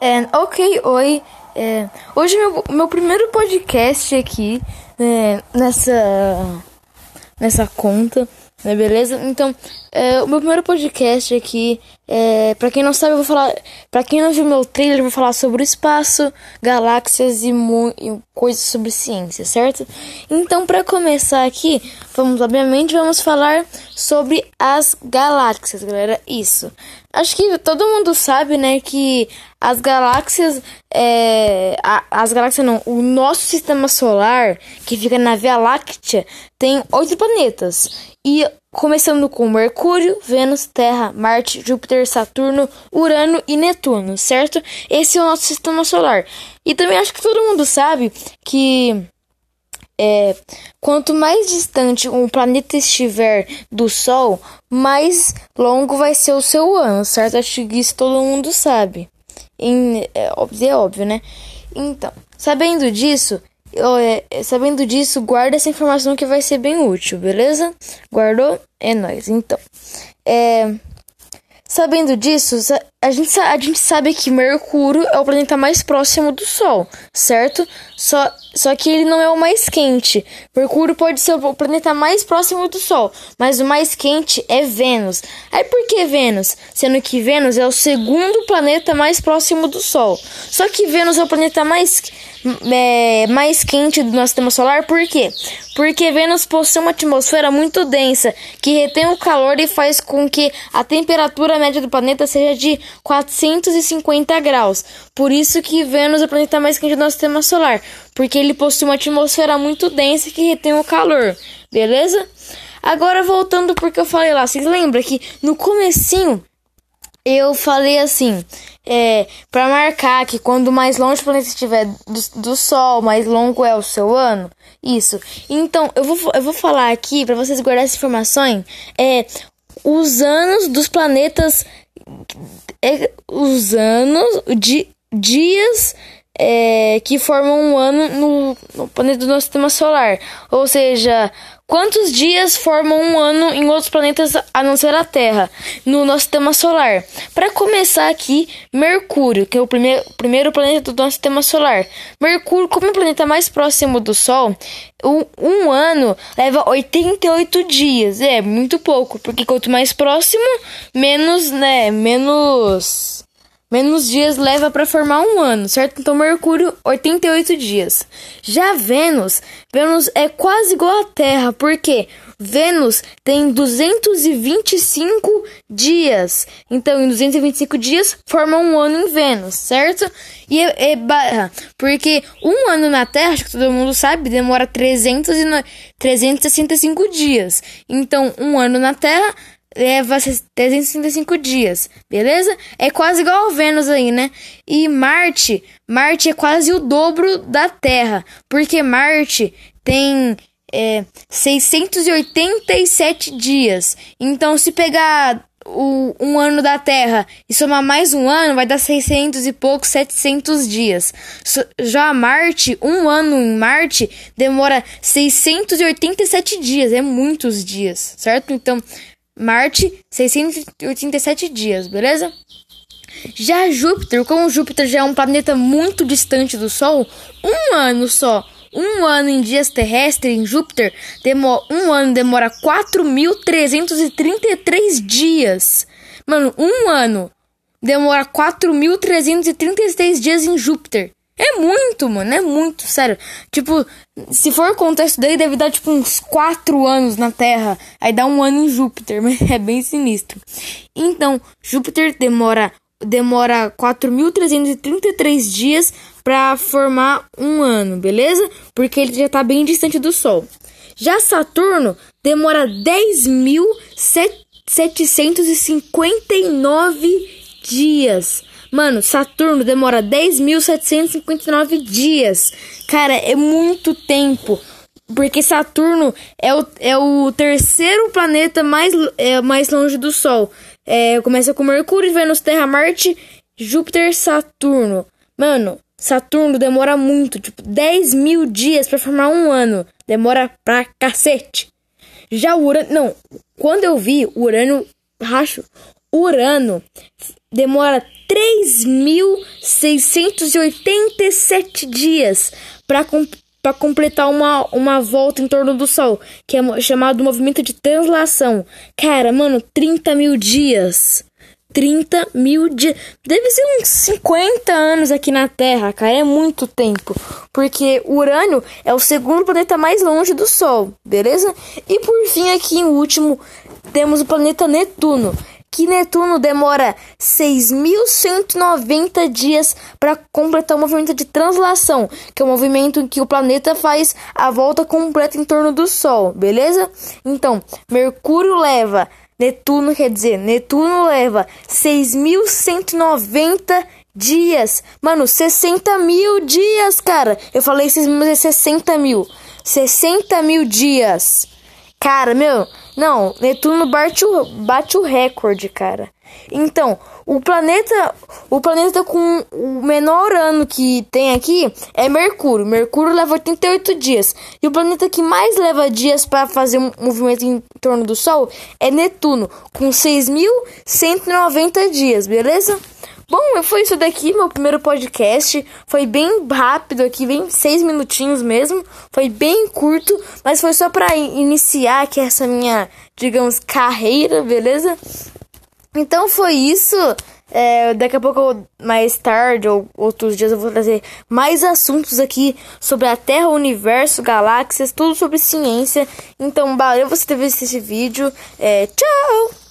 É, ok, oi. É, hoje é meu, meu primeiro podcast aqui né, nessa nessa conta, né, beleza? Então, é, o meu primeiro podcast aqui, é, para quem não sabe, eu vou falar, para quem não viu meu trailer, eu vou falar sobre o espaço, galáxias e, e coisas sobre ciência, certo? Então, para começar aqui, vamos obviamente vamos falar sobre as galáxias, galera. Isso. Acho que todo mundo sabe, né, que as galáxias, é, a, as galáxias não, o nosso sistema solar, que fica na Via Láctea, tem oito planetas. E começando com Mercúrio, Vênus, Terra, Marte, Júpiter, Saturno, Urano e Netuno, certo? Esse é o nosso sistema solar. E também acho que todo mundo sabe que é, quanto mais distante um planeta estiver do Sol, mais longo vai ser o seu ano, certo? Acho que isso todo mundo sabe. Em, é, é óbvio, né? Então, sabendo disso, sabendo disso, guarda essa informação que vai ser bem útil, beleza? Guardou? É nóis. Então, é, Sabendo disso, a gente, a gente sabe que Mercúrio é o planeta mais próximo do Sol, certo? Só, só que ele não é o mais quente. Mercúrio pode ser o planeta mais próximo do Sol, mas o mais quente é Vênus. Aí por que Vênus? Sendo que Vênus é o segundo planeta mais próximo do Sol. Só que Vênus é o planeta mais, é, mais quente do nosso sistema solar, por quê? Porque Vênus possui uma atmosfera muito densa que retém o calor e faz com que a temperatura média do planeta seja de 450 graus. Por isso que Vênus é o planeta mais quente do nosso sistema solar, porque ele possui uma atmosfera muito densa que retém o calor. Beleza? Agora voltando porque eu falei lá, vocês lembram que no comecinho eu falei assim, é, para marcar que quando mais longe o planeta estiver do, do, Sol, mais longo é o seu ano. Isso. Então, eu vou, eu vou falar aqui, para vocês guardarem essa informação, é, os anos dos planetas. É, os anos de dias é, que formam um ano no, no planeta do nosso sistema solar. Ou seja, Quantos dias formam um ano em outros planetas a não ser a Terra, no nosso sistema solar? Para começar aqui, Mercúrio, que é o primeiro, primeiro planeta do nosso sistema solar. Mercúrio, como é o planeta mais próximo do Sol, um, um ano leva 88 dias. É muito pouco, porque quanto mais próximo, menos, né, menos menos dias leva para formar um ano, certo? Então Mercúrio 88 dias. Já Vênus, Vênus é quase igual à Terra, porque Vênus tem 225 dias. Então, em 225 dias forma um ano em Vênus, certo? E é, é barra, porque um ano na Terra, acho que todo mundo sabe, demora 300 e 365 dias. Então, um ano na Terra leva 365 dias, beleza? É quase igual ao Vênus aí, né? E Marte, Marte é quase o dobro da Terra, porque Marte tem é, 687 dias. Então, se pegar o, um ano da Terra e somar mais um ano, vai dar 600 e poucos, 700 dias. Já Marte, um ano em Marte demora 687 dias, é muitos dias, certo? Então, Marte, 687 dias, beleza? Já Júpiter, como Júpiter já é um planeta muito distante do Sol, um ano só, um ano em dias terrestres em Júpiter, demora, um ano demora 4.333 dias. Mano, um ano demora 4.333 dias em Júpiter. É muito, mano, é muito, sério. Tipo, se for o contexto dele, deve dar tipo uns 4 anos na Terra. Aí dá um ano em Júpiter, mas é bem sinistro. Então, Júpiter demora demora 4.333 dias para formar um ano, beleza? Porque ele já tá bem distante do Sol. Já Saturno demora 10.759 dias Mano, Saturno demora 10.759 dias. Cara, é muito tempo. Porque Saturno é o, é o terceiro planeta mais, é, mais longe do Sol. É, começa com Mercúrio, Vênus, Terra, Marte, Júpiter, Saturno. Mano, Saturno demora muito, tipo, 10 mil dias para formar um ano. Demora pra cacete. Já Urano. Não, quando eu vi Urano. Racho. Urano demora 3.000 687 dias para para completar uma, uma volta em torno do Sol, que é chamado movimento de translação. Cara, mano, 30 mil dias. 30 mil dias. Deve ser uns 50 anos aqui na Terra, cara. É muito tempo. Porque Urânio é o segundo planeta mais longe do Sol, beleza? E por fim, aqui em último, temos o planeta Netuno. Que Netuno demora 6.190 dias para completar o movimento de translação, que é o movimento em que o planeta faz a volta completa em torno do Sol, beleza? Então, Mercúrio leva Netuno quer dizer, Netuno leva 6.190 dias. Mano, 60 mil dias, cara. Eu falei 6 mil, 60 mil. 60 mil dias. Cara, meu, não, Netuno bate o, bate o recorde, cara. Então, o planeta, o planeta com o menor ano que tem aqui é Mercúrio. Mercúrio leva 88 dias. E o planeta que mais leva dias para fazer um movimento em torno do Sol é Netuno, com 6.190 dias, beleza? Bom, foi isso daqui, meu primeiro podcast. Foi bem rápido aqui, bem seis minutinhos mesmo. Foi bem curto, mas foi só para iniciar aqui essa minha, digamos, carreira, beleza? Então foi isso. É, daqui a pouco, mais tarde ou outros dias, eu vou trazer mais assuntos aqui sobre a Terra, o universo, galáxias, tudo sobre ciência. Então, valeu você ter visto esse vídeo. É, tchau!